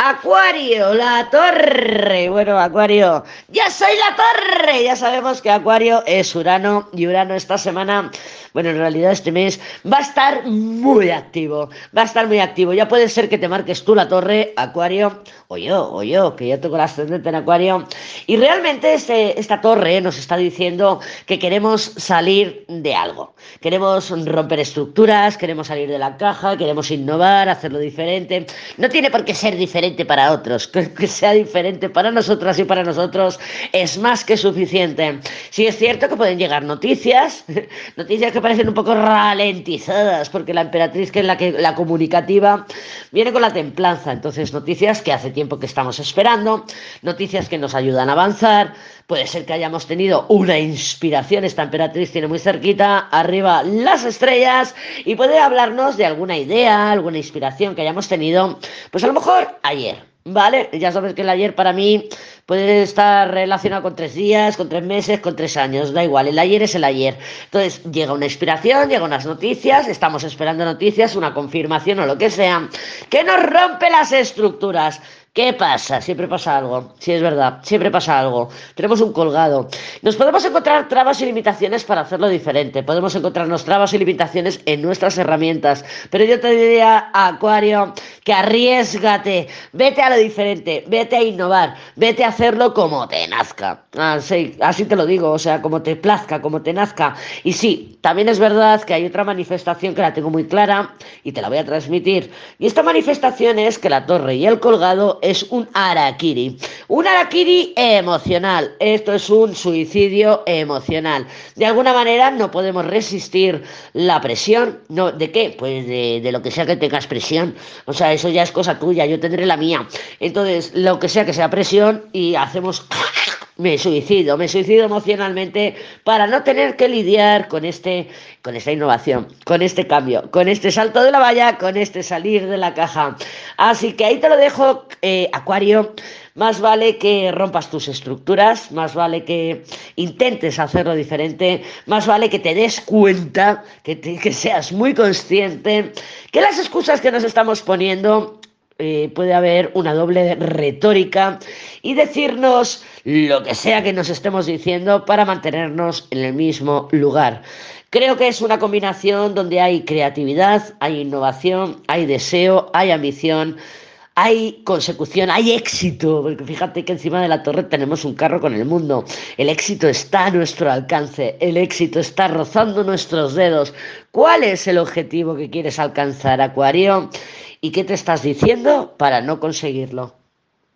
Acuario, la torre. Bueno, Acuario, ya soy la torre. Ya sabemos que Acuario es Urano y Urano esta semana, bueno, en realidad este mes va a estar muy activo. Va a estar muy activo. Ya puede ser que te marques tú la torre, Acuario, o yo, o yo, que ya tengo el ascendente en Acuario. Y realmente este, esta torre nos está diciendo que queremos salir de algo. Queremos romper estructuras, queremos salir de la caja, queremos innovar, hacerlo diferente. No tiene por qué ser diferente para otros, que, sea diferente para nosotras y para nosotros es más que suficiente. Sí es cierto que pueden llegar noticias, noticias que parecen un poco ralentizadas, porque la emperatriz, que es la, que, la comunicativa, viene con la templanza. Entonces, noticias que hace tiempo que estamos esperando, noticias que nos ayudan a avanzar. Puede ser que hayamos tenido una inspiración, esta emperatriz tiene muy cerquita, arriba las estrellas, y puede hablarnos de alguna idea, alguna inspiración que hayamos tenido, pues a lo mejor ayer. ¿Vale? Ya sabes que el ayer para mí puede estar relacionado con tres días, con tres meses, con tres años, da igual, el ayer es el ayer. Entonces llega una inspiración, llegan unas noticias, estamos esperando noticias, una confirmación o lo que sea, que nos rompe las estructuras. ¿Qué pasa? Siempre pasa algo. Sí, es verdad. Siempre pasa algo. Tenemos un colgado. Nos podemos encontrar trabas y limitaciones para hacerlo diferente. Podemos encontrarnos trabas y limitaciones en nuestras herramientas. Pero yo te diría, Acuario, que arriesgate. Vete a lo diferente. Vete a innovar. Vete a hacerlo como te nazca. Así, así te lo digo. O sea, como te plazca, como te nazca. Y sí, también es verdad que hay otra manifestación que la tengo muy clara y te la voy a transmitir. Y esta manifestación es que la torre y el colgado es un arakiri. Un arakiri emocional. Esto es un suicidio emocional. De alguna manera no podemos resistir la presión. No, ¿De qué? Pues de, de lo que sea que tengas presión. O sea, eso ya es cosa tuya. Yo tendré la mía. Entonces, lo que sea que sea presión y hacemos me suicido, me suicido emocionalmente para no tener que lidiar con este, con esta innovación, con este cambio, con este salto de la valla, con este salir de la caja. Así que ahí te lo dejo, eh, Acuario. Más vale que rompas tus estructuras, más vale que intentes hacerlo diferente, más vale que te des cuenta, que, que seas muy consciente, que las excusas que nos estamos poniendo eh, puede haber una doble retórica y decirnos lo que sea que nos estemos diciendo para mantenernos en el mismo lugar. Creo que es una combinación donde hay creatividad, hay innovación, hay deseo, hay ambición, hay consecución, hay éxito, porque fíjate que encima de la torre tenemos un carro con el mundo. El éxito está a nuestro alcance, el éxito está rozando nuestros dedos. ¿Cuál es el objetivo que quieres alcanzar, Acuario? ¿Y qué te estás diciendo para no conseguirlo?